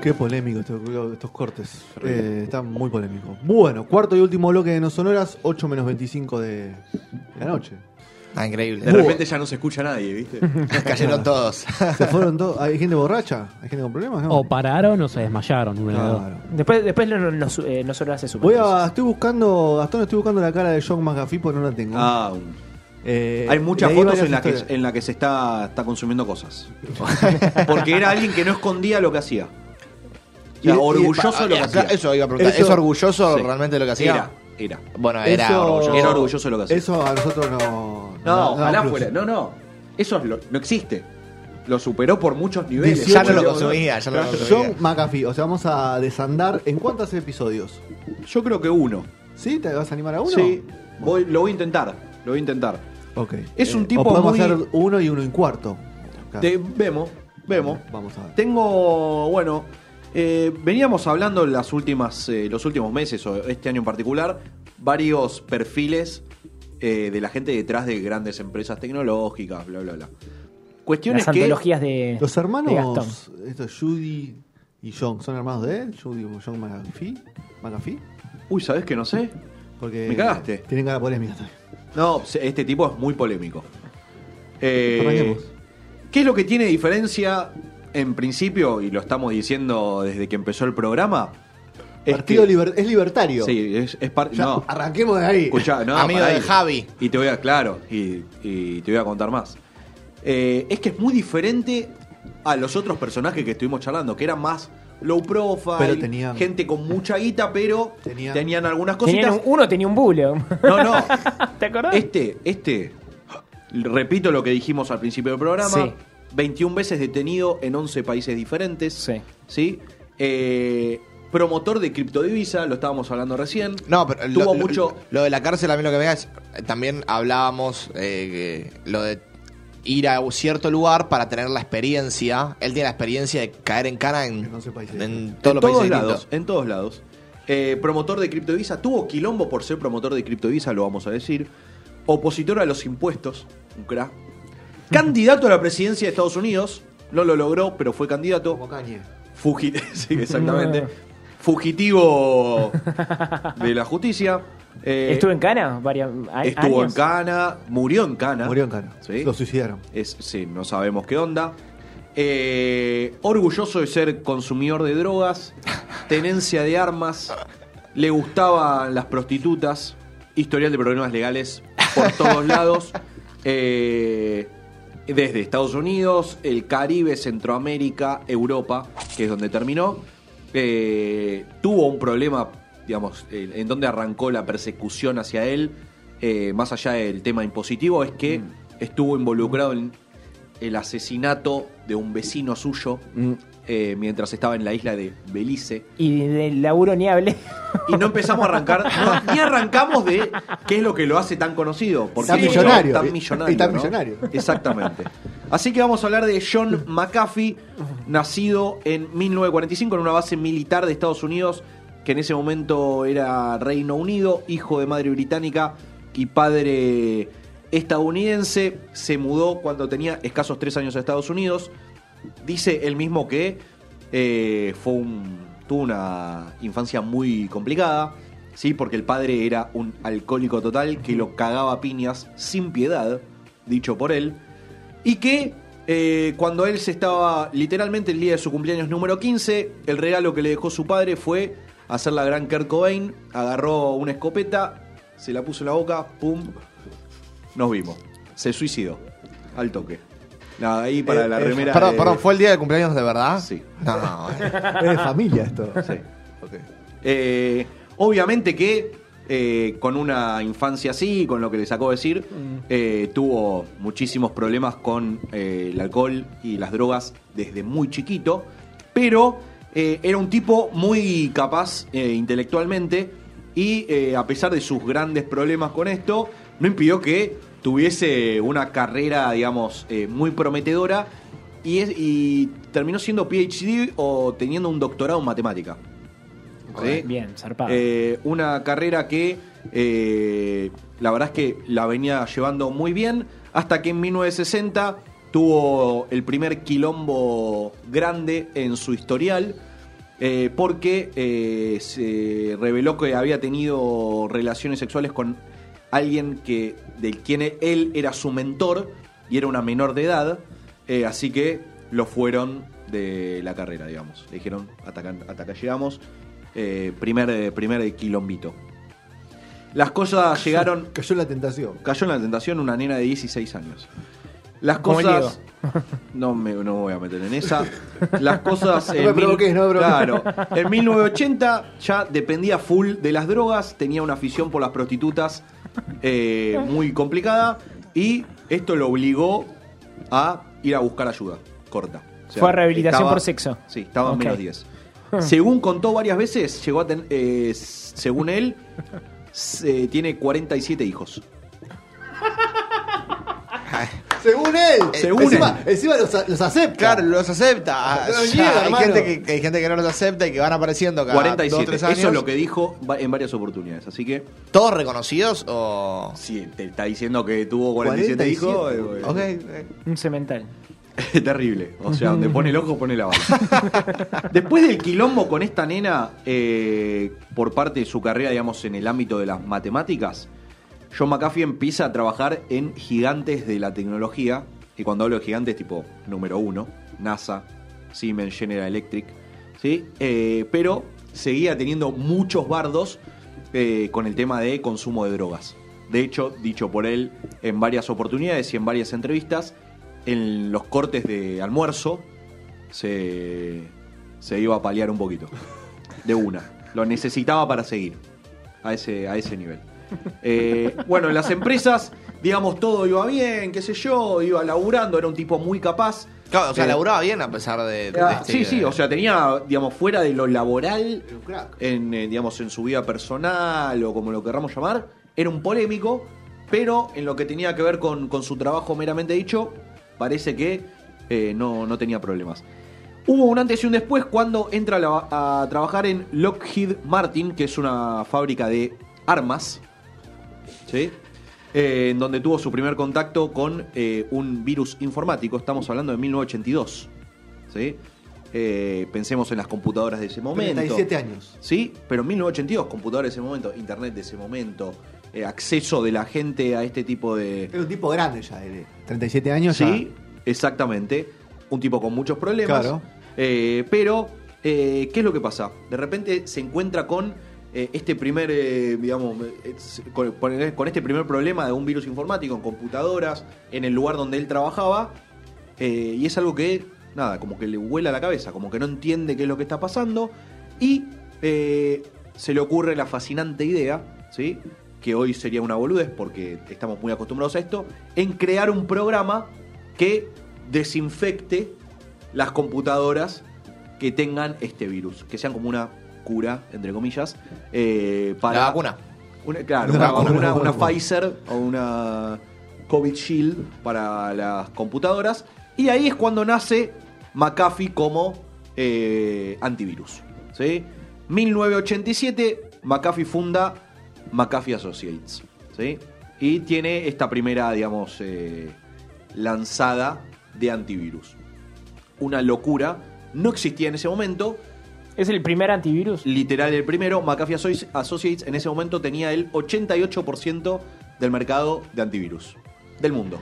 Qué polémico estos, estos cortes. Eh, están muy polémicos. Bueno, cuarto y último bloque de No Sonoras, 8 menos 25 de, la noche. Ah, increíble. De repente ya no se escucha nadie, ¿viste? Cayeron todos. Se fueron todos. ¿Hay gente borracha? ¿Hay gente con problemas? No. O pararon o se desmayaron. Dos. Después, después no, no, no, eh, no solo hace su Voy a, estoy buscando, Gastón, estoy buscando la cara de John McAfee porque no la tengo. Ah, Eh, hay muchas fotos en las que, historias. en la que se está, está consumiendo cosas. Porque era alguien que no escondía lo que hacía. O sea, Y- y- orgulloso de lo que ah, hacía. Eso iba a preguntar. ¿Es orgulloso Sí. realmente de lo que hacía? Era, era. Bueno, era Eso- orgulloso. Era orgulloso de lo que hacía. Eso a nosotros no. No, ojalá plus. fuera. No, no. Eso es lo- no existe. Lo superó por muchos niveles. Ya no lo consumía, ya no lo Claro. consumía. John McAfee, o sea, vamos a desandar. ¿En cuántos episodios? Yo creo que uno. ¿Sí? ¿Te vas a animar a uno? Sí, voy, lo voy a intentar. Lo voy a intentar. Ok. Es un Eh, tipo o podemos muy- hacer uno y uno en cuarto. Claro. Te- vemos, vemos. Vamos a ver. Tengo, bueno, eh, veníamos hablando en las últimas, eh, los últimos meses, o este año en particular, varios perfiles eh, de la gente detrás de grandes empresas tecnológicas, bla, bla, bla. Cuestiones Las que... antologías de, Los de Gastón. hermanos, estos Judy y John, ¿son hermanos de él? Judy y John McAfee. ¿McAfee? Uy, ¿sabés que no sé? Porque Me cagaste. Tienen cara polémica también. No, este tipo es muy polémico. Eh, Arranquemos. ¿Qué es lo que tiene diferencia en principio, y lo estamos diciendo desde que empezó el programa? Es Partido que- liber- es libertario. Sí, es, es par- no. Arranquemos de ahí. Escuchá, no, Amigo de ahí. Javi. Y te voy a, claro, y, y te voy a contar más. Eh, es que es muy diferente a los otros personajes que estuvimos charlando, que eran más low profile, Pero tenían- gente con mucha guita, pero Tenían- tenían, algunas Tenían cositas. un- uno tenía un bule. No, no. ¿Te acordás? Este, este, repito lo que dijimos al principio del programa, Sí. 21 veces detenido en 11 países diferentes. Sí. ¿sí? Eh, promotor de criptodivisa, lo estábamos hablando recién. No, pero lo, Tuvo lo- mucho... lo de la cárcel a mí lo que me da es. También hablábamos eh, que lo de ir a un cierto lugar para tener la experiencia. Él tiene la experiencia de caer en cana en, En 11 países. en todos en los todos países lados, distintos. en todos lados. Eh, promotor de criptodivisa, tuvo quilombo por ser promotor de criptodivisa, lo vamos a decir. Opositor a los impuestos, un crack. Candidato a la presidencia de Estados Unidos, no lo logró, pero fue candidato. Como Kanye. Fugi- sí, exactamente. Fugitivo de la justicia. Eh, ¿Estuvo en Cana? Varias, estuvo en? Cana, murió en Cana. Murió en Cana. Sí. Lo suicidaron. Es, sí, no sabemos qué onda. Eh, orgulloso de ser consumidor de drogas, tenencia de armas, le gustaban las prostitutas, historial de problemas legales por todos lados, eh, desde Estados Unidos, el Caribe, Centroamérica, Europa, que es donde terminó. Eh, tuvo un problema, digamos, eh, en donde arrancó la persecución hacia él, eh, más allá del tema impositivo, es que estuvo involucrado en el asesinato de un vecino suyo eh, mientras estaba en la isla de Belice. Y del laburo ni hablé. Y no empezamos a arrancar, no, ni arrancamos de qué es lo que lo hace tan conocido. Porque Tan millonario. Tan millonario. y tan ¿no? millonario. Exactamente. Así que vamos a hablar de John McAfee, nacido en 1945 en una base militar de Estados Unidos, que en ese momento era Reino Unido, hijo de madre británica y padre estadounidense. Se mudó cuando tenía escasos tres años a Estados Unidos. Dice él mismo que eh, fue un, tuvo una infancia muy complicada, ¿sí? porque el padre era un alcohólico total que lo cagaba a piñas sin piedad, dicho por él, y que eh, cuando él se estaba literalmente el día de su cumpleaños número 15, el regalo que le dejó su padre fue hacer la gran Kurt Cobain, agarró una escopeta, se la puso en la boca, pum, nos vimos. Se suicidó, al toque. Nada, ahí para Eh, la eh, remera. Perdón, de- perdón, ¿fue el día de cumpleaños de verdad? Sí. No, eh. Es de familia esto. Sí. Ok. Eh, obviamente que con una infancia así, con lo que les acabo de decir, eh, tuvo muchísimos problemas con el alcohol y las drogas desde muy chiquito, pero era un tipo muy capaz intelectualmente y a pesar de sus grandes problemas con esto, no impidió que tuviese una carrera, digamos, eh, muy prometedora y, es- y terminó siendo PhD o teniendo un doctorado en matemática. ¿Sí? Bien, zarpado. Eh, una carrera que eh, la verdad es que la venía llevando muy bien hasta que en 1960 tuvo el primer quilombo grande en su historial eh, porque eh, se reveló que había tenido relaciones sexuales con alguien que del quien él era su mentor y era una menor de edad, eh, así que lo fueron de la carrera, digamos. Le dijeron, hasta acá, hasta acá llegamos, eh, primer, eh, primer quilombito. Las cosas llegaron, Cayó en la tentación. cayó en la tentación una nena de 16 años. Las cosas. No me no me voy a meter en esa. Las cosas. No en me mil- provoques, no me. Claro. En 1980 ya dependía full de las drogas, tenía una afición por las prostitutas eh, muy complicada y esto lo obligó a ir a buscar ayuda. Corta. O sea, Fue a rehabilitación estaba- por sexo. Sí, estaba en menos 10. Según contó varias veces, llegó a tener. eh, según él, se- tiene 47 hijos. Según él. Según encima, él. encima los, los acepta. Claro, los acepta. Sea, niega, hay, gente que, que hay gente que no los acepta y que van apareciendo cada 47. dos o tres años. Eso es lo que dijo en varias oportunidades. Así que, ¿Todos reconocidos o...? si te está diciendo que tuvo 47, 47, hijos, eh, Ok, eh. Un cemental. es terrible. O sea, donde pone el ojo, pone la bala. Después del quilombo con esta nena, eh, por parte de su carrera, digamos, en el ámbito de las matemáticas, John McAfee empieza a trabajar en gigantes de la tecnología. Y cuando hablo de gigantes, tipo número uno, NASA, Siemens, General Electric, ¿sí? Eh, pero seguía teniendo muchos bardos eh, con el tema de consumo de drogas. De hecho, dicho por él en varias oportunidades y en varias entrevistas, en los cortes de almuerzo se, se iba a paliar un poquito. De una. Lo necesitaba para seguir a ese, a ese nivel. Eh, bueno, en las empresas, digamos, todo iba bien, qué sé yo, iba laburando, era un tipo muy capaz. Claro, o sea, Eh, laburaba bien a pesar de... de este- sí, sí, o sea, tenía, digamos, fuera de lo laboral, en, eh, digamos, en su vida personal o como lo querramos llamar, era un polémico, pero en lo que tenía que ver con, con su trabajo meramente dicho, parece que eh, no, no tenía problemas. Hubo un antes y un después cuando entra a trabajar en Lockheed Martin, que es una fábrica de armas, ¿sí? Eh, en donde tuvo su primer contacto con eh, un virus informático. Estamos hablando de 1982. ¿sí? Eh, pensemos en las computadoras de ese momento. 37 años. Sí, pero en 1982, computadoras de ese momento, internet de ese momento, acceso de la gente a este tipo de... Era un tipo grande ya, de 37 años. Sí, exactamente. Un tipo con muchos problemas. Claro. Pero, ¿qué es lo que pasa? De repente se encuentra con eh, este primer, eh, digamos, eh, con, este primer problema de un virus informático en computadoras, en el lugar donde él trabajaba. y es algo que, nada, como que le vuela la cabeza, como que no entiende qué es lo que está pasando. Y se le ocurre la fascinante idea, ¿sí? que hoy sería una boludez porque estamos muy acostumbrados a esto, en crear un programa que desinfecte las computadoras que tengan este virus, que sean como una cura, entre comillas, eh, para... La vacuna. Una- claro, Una una, vacuna, una-. Pfizer o una COVID Shield para las computadoras. Y ahí es cuando nace McAfee como eh, antivirus. ¿sí? 1987, McAfee funda McAfee Associates. ¿sí? Y tiene esta primera, digamos, eh, lanzada de antivirus. Una locura. No existía en ese momento. ¿Es el primer antivirus? Literal el primero. McAfee Associ- Associates en ese momento tenía el 88% del mercado de antivirus. Del mundo.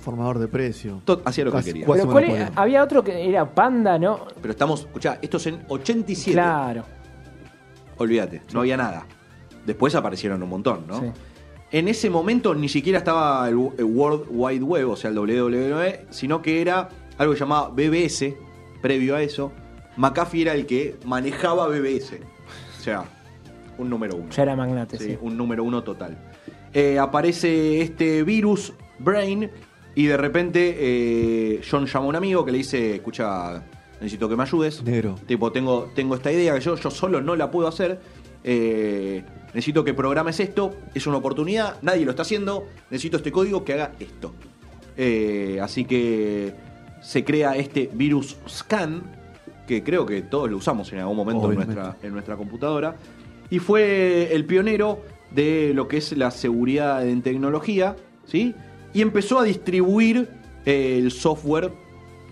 Formador de precio. Hacía lo que quería. cuasi Pero ¿cuál monopolio. era? había otro que era Panda, ¿no? Pero estamos, escuchá, esto es en 87. Claro. Olvídate, no había nada. Después aparecieron un montón, ¿no? Sí. En ese momento ni siquiera estaba el, World Wide Web, o sea, el WWW, sino que era algo que llamaba BBS, previo a eso. McAfee era el que manejaba BBS. O sea, un número uno. Ya era magnate, Sí, sí. un número uno total. Eh, aparece este virus, Brain, y de repente eh, John llama a un amigo que le dice, escucha, necesito que me ayudes. Negro. Tipo, tengo, tengo esta idea que yo, yo solo no la puedo hacer. Eh, necesito que programes esto. Es una oportunidad, nadie lo está haciendo. Necesito este código que haga esto. Eh, así que se crea este virus scan, que creo que todos lo usamos en algún momento en nuestra, en nuestra computadora. Y fue el pionero de lo que es la seguridad en tecnología, ¿sí? Y empezó a distribuir eh, el software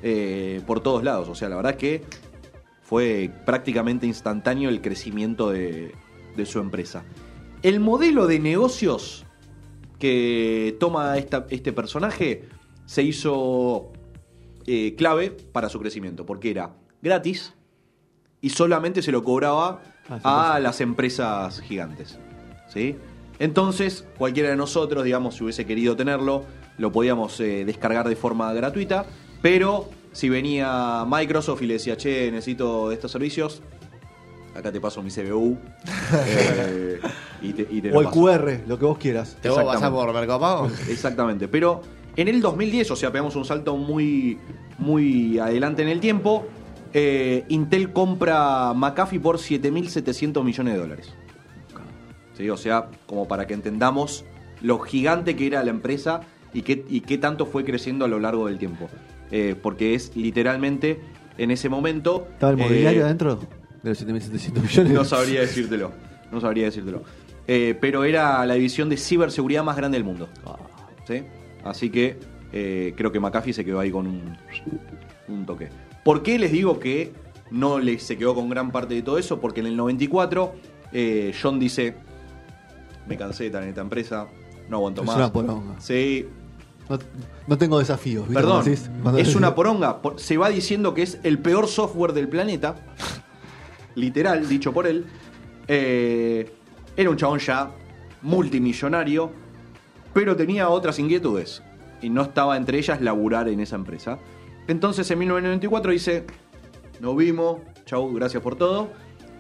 eh, por todos lados. O sea, la verdad que fue prácticamente instantáneo el crecimiento de, de su empresa. El modelo de negocios que toma esta- este personaje se hizo eh, clave para su crecimiento, porque era gratis y solamente se lo cobraba Ah, a las empresas gigantes. ¿sí? Entonces, cualquiera de nosotros, digamos, si hubiese querido tenerlo, lo podíamos eh, descargar de forma gratuita, pero si venía Microsoft y le decía, che, necesito de estos servicios, acá te paso mi CBU eh, y te, y te lo O el paso. QR, lo que vos quieras. ¿Te pasar Exactamente. por Mercado Pago? Exactamente. Pero en el 2010, o sea, pegamos un salto muy, muy adelante en el tiempo. Eh, Intel compra McAfee por 7.700 millones de dólares. ¿Sí? O sea, como para que entendamos lo gigante que era la empresa y qué, y qué tanto fue creciendo a lo largo del tiempo. Eh, porque es literalmente en ese momento. ¿Estaba el eh, mobiliario adentro de los 7.700 millones? no sabría decírtelo. No sabría decírtelo. Eh, pero era la división de ciberseguridad más grande del mundo. ¿Sí? Así que eh, creo que McAfee se quedó ahí con un, un toque. ¿Por qué les digo que no le, se quedó con gran parte de todo eso? Porque en el 94 eh, John dice, me cansé de estar en esta empresa, no aguanto Es más. una poronga. Sí, No, no tengo desafíos. ¿viste Perdón, es decís- una poronga. Por- Se va diciendo que es el peor software del planeta. Literal, dicho por él. Eh, era un chabón ya multimillonario, pero tenía otras inquietudes. Y no estaba entre ellas laburar en esa empresa. Entonces en 1994 dice, nos vimos, chau, gracias por todo.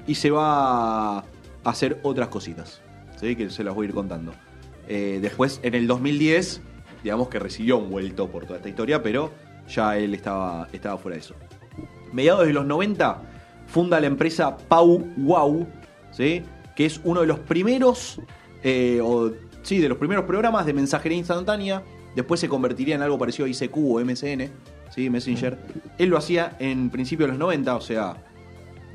Y se va a hacer otras cositas. ¿sí? Que se las voy a ir contando. Eh, después, en el 2010, digamos que recibió un vuelto por toda esta historia, pero ya él estaba, estaba fuera de eso. Mediados de los 90, funda la empresa Pau Wow, ¿sí? que es uno de los primeros, eh, o, sí, de los primeros programas de mensajería instantánea. Después se convertiría en algo parecido a ICQ o MSN, ¿sí? Messenger. Él lo hacía en principio de los 90, o sea,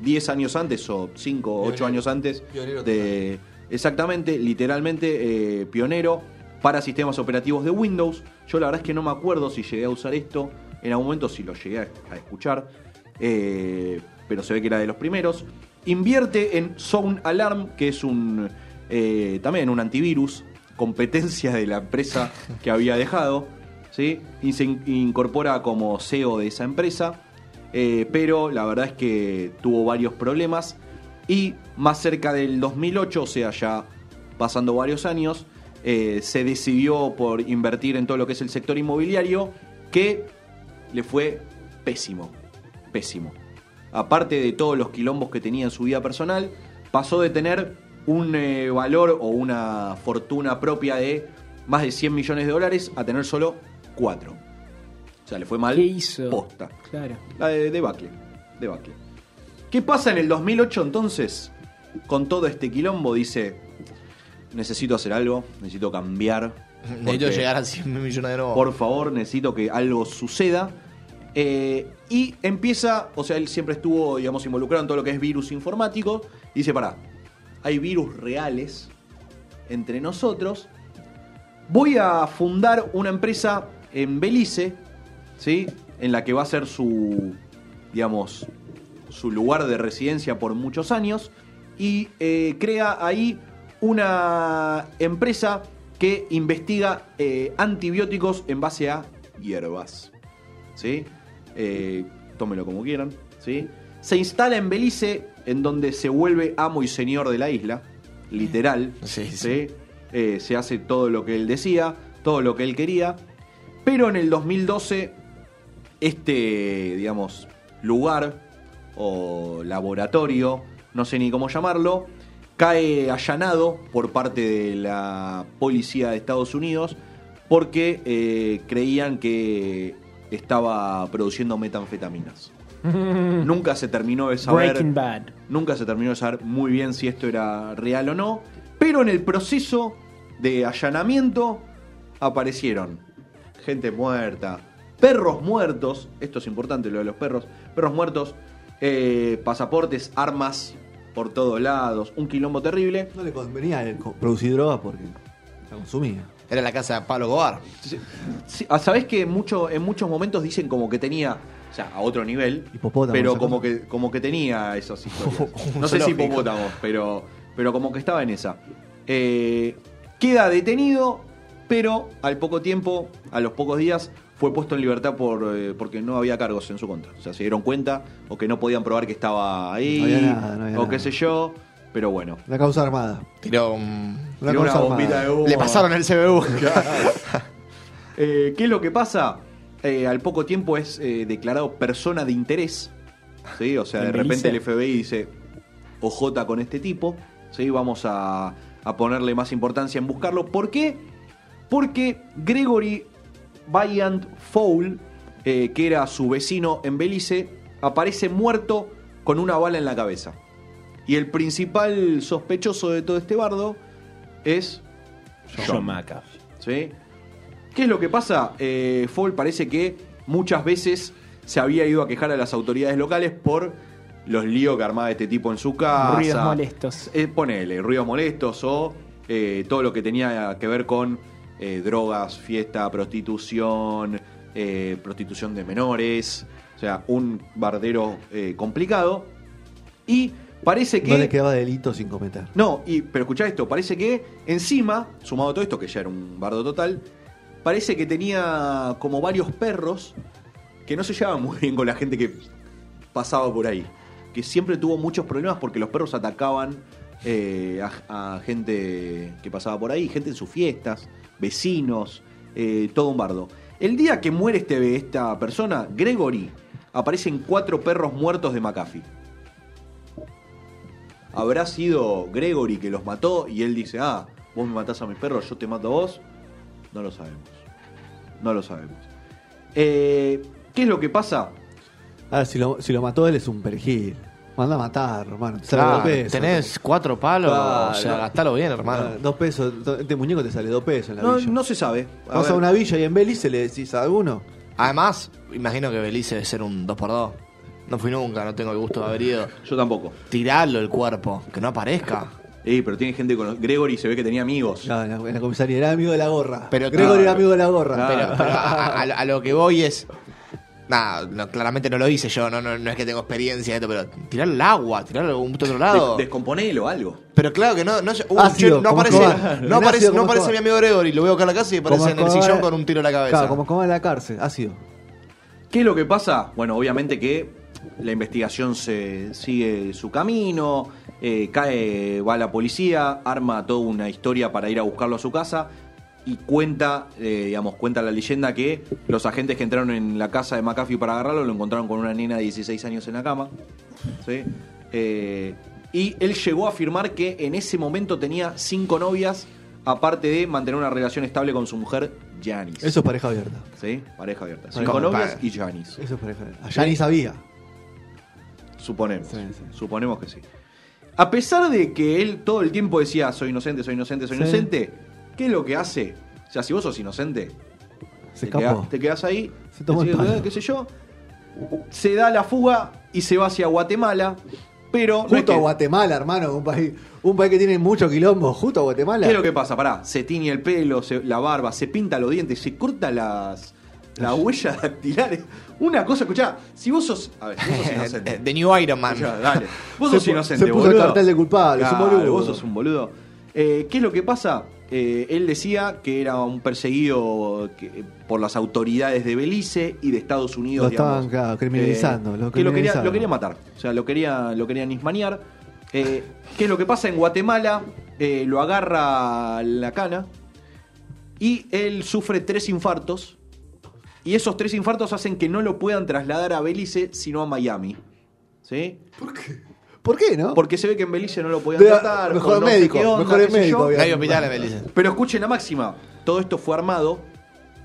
10 años antes o 5 o 8 Pionero. años antes Pionero de exactamente, literalmente eh, pionero para sistemas operativos de Windows. Yo la verdad es que no me acuerdo si llegué a usar esto, en algún momento si lo llegué a, a escuchar, eh, pero se ve que era de los primeros. Invierte en Sound Alarm, que es un eh, también un antivirus, competencia de la empresa que había dejado, y se in- incorpora como CEO de esa empresa. Eh, pero la verdad es que tuvo varios problemas y más cerca del 2008, o sea, ya pasando varios años, eh, se decidió por invertir en todo lo que es el sector inmobiliario, que le fue pésimo, pésimo. Aparte de todos los quilombos que tenía en su vida personal, pasó de tener un eh, valor o una fortuna propia de más de 100 millones de dólares a tener solo 4. O sea, le fue mal ¿Qué hizo? posta. Claro. La de debacle. Debacle. ¿Qué pasa en el 2008 entonces? Con todo este quilombo dice, necesito hacer algo, necesito cambiar. Necesito llegar a 100 millones de nuevo. Por favor, necesito que algo suceda. Eh, y empieza, o sea, él siempre estuvo, digamos, involucrado en todo lo que es virus informático. Y dice, pará, hay virus reales entre nosotros. Voy a fundar una empresa en Belice, ¿sí? En la que va a ser su, digamos, su lugar de residencia por muchos años. Y eh, crea ahí una empresa que investiga eh, antibióticos en base a hierbas. ¿Sí? Eh, tómelo como quieran. ¿sí? Se instala en Belice, en donde se vuelve amo y señor de la isla. Literal. Sí, sí. se hace todo lo que él decía, todo lo que él quería. Pero en el 2012, este, digamos, lugar o laboratorio, no sé ni cómo llamarlo, cae allanado por parte de la policía de Estados Unidos porque eh, creían que estaba produciendo metanfetaminas. Nunca se terminó de saber. Bad. Nunca se terminó de saber muy bien si esto era real o no. Pero en el proceso de allanamiento aparecieron gente muerta, perros muertos. Esto es importante, lo de los perros. Perros muertos, eh, pasaportes, armas por todos lados. Un quilombo terrible. No le convenía co- producir droga porque la consumía. Era la casa de Pablo Gobar. Sí, ah, Sabés que mucho, en muchos momentos dicen como que tenía, o sea, a otro nivel, Hipopótamo, pero como cosa. que, como que tenía esas historias. No sé si hipopótamos, pero, pero como que estaba en esa. Eh, queda detenido, pero al poco tiempo, a los pocos días, fue puesto en libertad por eh, porque no había cargos en su contra. O sea, se dieron cuenta o que no podían probar que estaba ahí, No había nada, no había o qué nada. sé yo, pero bueno. La causa armada. Tiró un... Una Tiró una causa bombita armada. de humo. Le pasaron el CBU. Eh, ¿Qué es lo que pasa? Eh, al poco tiempo es eh, declarado persona de interés. ¿sí? O sea, de ¿En repente el? FBI dice, OJ con este tipo, ¿sí? vamos a, a ponerle más importancia en buscarlo. ¿Por qué? Porque Gregory Valiant Fowl, eh, que era su vecino en Belice, aparece muerto con una bala en la cabeza. Y el principal sospechoso de todo este bardo es John McAfee. ¿sí? ¿Qué es lo que pasa? Eh, Fall parece que muchas veces se había ido a quejar a las autoridades locales por los líos que armaba este tipo en su casa. Ruidos molestos. Eh, ponele, ruidos molestos o eh, todo lo que tenía que ver con eh, drogas, fiesta, prostitución, eh, prostitución de menores. O sea, un bardero eh, complicado. Y parece que... No le quedaba delito sin cometer. No, y, pero escuchá esto, parece que encima, sumado a todo esto, que ya era un bardo total, parece que tenía como varios perros que no se llevaban muy bien con la gente que pasaba por ahí. Que siempre tuvo muchos problemas porque los perros atacaban eh, a, a gente que pasaba por ahí, gente en sus fiestas, vecinos, eh, todo un bardo. El día que muere este, esta persona, Gregory, aparecen cuatro perros muertos de McAfee. ¿Habrá sido Gregory que los mató y él dice, ah, vos me matás a mis perros, yo te mato a vos? No lo sabemos. No lo sabemos. Eh, ¿Qué es lo que pasa? A ver, si lo, si lo mató él es un perejil. Manda a matar, hermano. Te sale Claro, dos pesos. tenés cuatro palos, Claro. o sea, gastalo bien, hermano. Dos pesos. Este muñeco te sale dos pesos en la No, villa. no se sabe. A Vas a ver, una villa y en Belice le decís a alguno. Además, imagino que Belice debe ser un 2x2. No fui nunca, no tengo el gusto de haber ido. Yo tampoco. Tirarlo el cuerpo, que no aparezca. Eh, pero tiene gente con... Gregory se ve que tenía amigos. Ya, en, la, en la comisaría era amigo de la gorra. Pero Gregory claro. era amigo de la gorra. Pero, pero a, a- a lo que voy es. Nada, no, claramente no lo hice yo, no, no, no es que tengo experiencia de esto, pero tirarlo al agua, tirarlo a algún otro lado. De- descomponelo, algo. Pero claro que no, no, uh, Ácido, che, no como aparece, Escobar. no aparece, Ácido no como aparece mi amigo Gregory, lo veo acá en la casa y aparece Como en el Escobar- sillón con un tiro en la cabeza. Claro, como como en la cárcel, ácido. ¿Qué es lo que pasa? Bueno, obviamente que la investigación se sigue su camino, eh, cae, va la policía, arma toda una historia para ir a buscarlo a su casa y cuenta, eh, digamos, cuenta la leyenda que los agentes que entraron en la casa de McAfee para agarrarlo lo encontraron con una nena de 16 años en la cama. ¿sí? Eh, y él llegó a afirmar que en ese momento tenía cinco novias, aparte de mantener una relación estable con su mujer, Janice. Eso es pareja abierta. ¿Sí? Pareja abierta. Cinco novias y Janice. Eso es pareja abierta. Allá ni sabía. Suponemos. Sí, sí. Suponemos que sí. A pesar de que él todo el tiempo decía soy inocente, soy inocente, soy Sí. inocente, ¿qué es lo que hace? O sea, si vos sos inocente, Se te, queda- escapó. te quedás ahí, Se tomó el palo. "Eh, qué sé yo, se da la fuga y se va hacia Guatemala, pero no es Justo que- a Guatemala, hermano, un país, un país que tiene mucho quilombo, justo a Guatemala. ¿Qué es lo que pasa? Pará, se tiñe el pelo, se- la barba, se pinta los dientes, se corta las, las huellas dactilares. Una cosa, escuchá, si vos sos. A ver, vos sos inocente. The New Iron Man. Escuchá, dale. Vos Se sos inocente, se puso el boludo. cartel de culpable, es un Claro, boludo. Vos sos un boludo. Eh, ¿Qué es lo que pasa? Eh, él decía que era un perseguido que- por las autoridades de Belice y de Estados Unidos. Lo estaban, digamos. claro, criminalizando, Eh, lo que lo quería, criminalizaron. lo quería matar. O sea, lo quería, lo querían ismanear. Eh, ¿Qué es lo que pasa en Guatemala? Eh, lo agarra la cana y él sufre tres infartos. Y esos tres infartos hacen que no lo puedan trasladar a Belice, sino a Miami. ¿Sí? ¿Por qué, no? Porque se ve que en Belice no lo podían De- tratar. mejor o no sé médico, qué onda, mejor qué sé médico, yo. hay hospital en Belice. Pero escuchen la máxima. Todo esto fue armado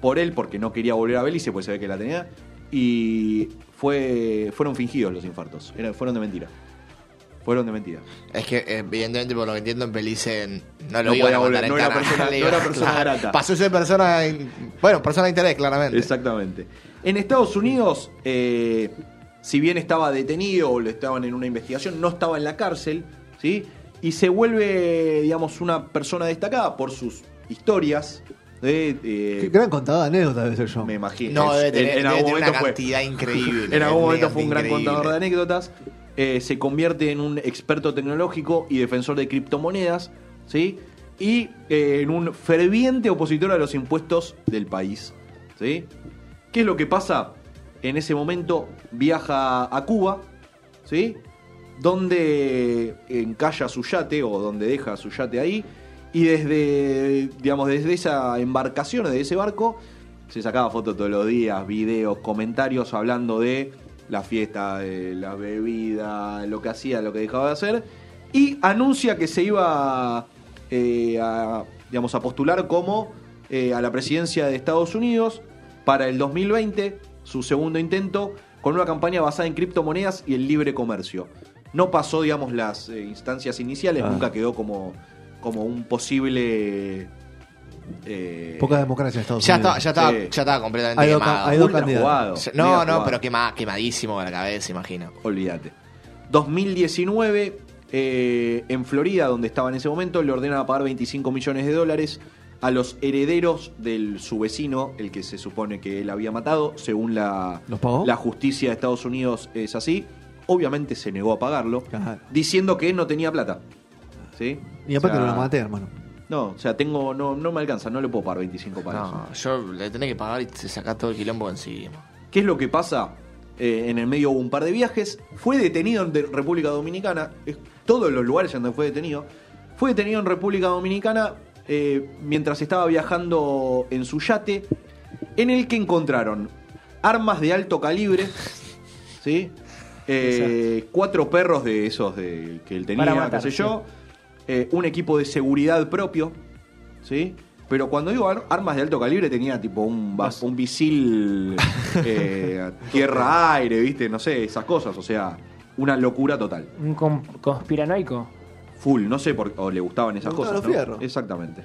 por él porque no quería volver a Belice, pues se ve que la tenía. Y fue, fueron fingidos los infartos. Fueron de mentira. Fueron de mentira. Es que, evidentemente, por lo que entiendo, en Belice no lo No iban podía a volver, mandar en no era persona- Le no era iban- persona claro. grata. Pasó a ser persona. in- Bueno, persona de interés, claramente. Exactamente. En Estados Unidos, eh, si bien estaba detenido o le estaban en una investigación, no estaba en la cárcel, ¿sí? Y se vuelve, digamos, una persona destacada por sus historias. De, eh, Qué gran contador de anécdotas debe ser yo. me imagino. No, debe tener, En- en debe algún tener una fue- cantidad increíble. En algún momento fue un gran increíble. contador de anécdotas. eh, se convierte en un experto tecnológico y defensor de criptomonedas, ¿sí? Y eh, en un ferviente opositor a los impuestos del país, ¿sí? ¿Qué es lo que pasa? En ese momento viaja a Cuba, ¿sí? Donde encalla su yate o donde deja su yate ahí y desde, digamos, desde esa embarcación, desde ese barco, se sacaba fotos todos los días, videos, comentarios hablando de la fiesta, de la bebida, lo que hacía, lo que dejaba de hacer, y anuncia que se iba eh, a, digamos, a postular como eh, a la presidencia de Estados Unidos para el 2020, su segundo intento, con una campaña basada en criptomonedas y el libre comercio. No pasó, digamos, las eh, instancias iniciales, Ah. nunca quedó como, como un posible... eh, Poca democracia en Estados Ya Unidos. estaba, ya, estaba, Sí. ya estaba completamente Hay quemado. hay dos Ultra candidatos. jugado, No, no, jugado. pero quema- quemadísimo de la cabeza, imagino. Olvídate. 2019, eh, en Florida, donde estaba en ese momento, le ordenan a pagar 25 millones de dólares a los herederos del su vecino, el que se supone que él había matado, según la, ¿Los pagó? la justicia de Estados Unidos es así. Obviamente se negó a pagarlo, Claro. diciendo que él no tenía plata. ¿Sí? Y aparte O sea, no lo maté, hermano. No, o sea, tengo, no, no me alcanza, no le puedo pagar 25 para eso. No, yo le tenés que pagar y se saca todo el quilombo encima. ¿Qué es lo que pasa? Eh, en el medio hubo un par de viajes. Fue detenido en de- República Dominicana. Es- todos los lugares donde fue detenido. Fue detenido en República Dominicana eh, mientras estaba viajando en su yate. En el que encontraron armas de alto calibre. ¿Sí? Eh, cuatro perros de esos de, que él tenía, matar, qué sé yo. eh, un equipo de seguridad propio. ¿Sí? Pero cuando digo ar- armas de alto calibre tenía tipo un, bas- un misil eh, tierra-aire, ¿viste? No sé, esas cosas. O sea, una locura total. Un con- conspiranoico. Full, no sé por o le gustaban esas cosas. gustaban los ¿no? Exactamente.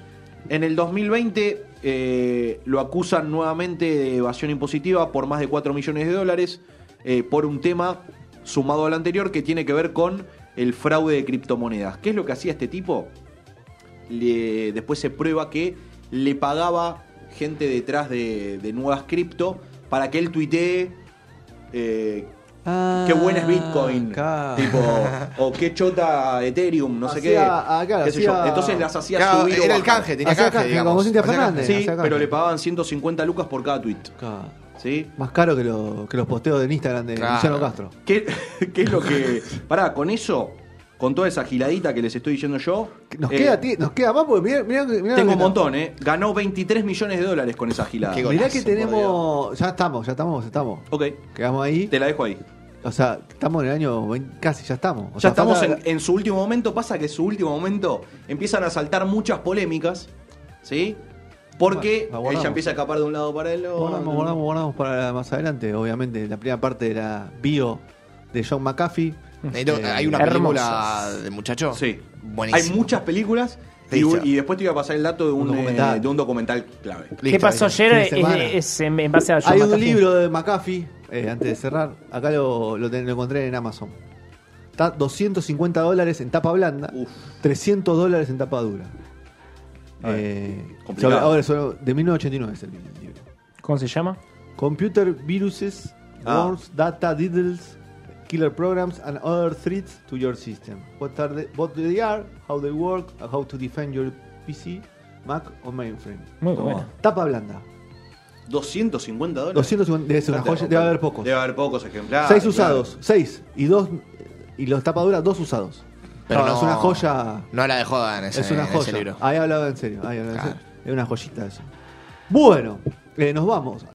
En el 2020 eh, lo acusan nuevamente de evasión impositiva por más de 4 millones de dólares eh, por un tema sumado al anterior que tiene que ver con el fraude de criptomonedas. ¿Qué es lo que hacía este tipo? Le- después se prueba que le pagaba gente detrás de, de nuevas cripto para que él tuitee eh, qué buena es Bitcoin. Ah, claro. Tipo, o qué chota Ethereum, no sé qué. Ah, claro, qué sé yo. hacía- Entonces las hacía Claro, subir o era el canje, tenía Hacía canje, canje, digamos. como Cintia Fernández. canje. Sí, Hacía canje. pero le pagaban 150 lucas por cada tweet. Claro. ¿Sí? Más caro que, lo- que los posteos de Instagram de Claro. Luciano Castro. ¿Qué, qué es lo que. Pará, con eso, con toda esa giladita que les estoy diciendo yo. Nos, eh, queda, ti- nos queda más porque mirá, mirá, mirá Tengo un montón, ¿eh? Ganó 23 millones de dólares con esa gilada. Qué Mirá golazo, que tenemos. Ya estamos, ya estamos, estamos. Ok, Quedamos ahí. te la dejo ahí. O sea, estamos en el año 20 casi, ya estamos. O Ya sea, estamos en, falta- en su último momento. Pasa que su último momento empiezan a saltar muchas polémicas. ¿Sí? Porque Bueno, ella empieza a escapar de un lado para el otro. Guardamos, guardamos, guardamos para más adelante. Obviamente, la primera parte de la bio de John McAfee. Necesito- Eh, hay una película hermosas. de muchacho. Sí. Buenísimo. Hay muchas películas y, Listo. y después te iba a pasar el dato de un, Un documental. eh, de un documental clave. Listo, ¿Qué pasó ayer? Fin de Es, semana. es en, en base a John Hay un McAfee. libro de McAfee, eh, antes de cerrar. Acá lo, lo, ten- lo encontré en Amazon. Está 250 dólares en tapa blanda, Uf. 300 dólares en tapa dura. A ver, Eh, complicado. sobre- ahora, sobre- de 1989 es el libro. ¿Cómo se llama? Computer viruses, Ah. worms, data, diddles, killer programs, and other threats to your system. What are they, what they are, how they work, and how to defend your PC, Mac o mainframe. Muy bueno. Tapa blanda. 250 dólares. 250, debe ser una joya, debe haber pocos. Debe haber pocos ejemplares. seis usados, seis. Y dos y los tapaduras, dos usados. Pero No, no, es una joya. No la de joda en ese, es una en ese joya. libro. Ahí hablaba en serio. Ahí hablaba en serio. Es una joyita eso. Bueno, eh, nos vamos.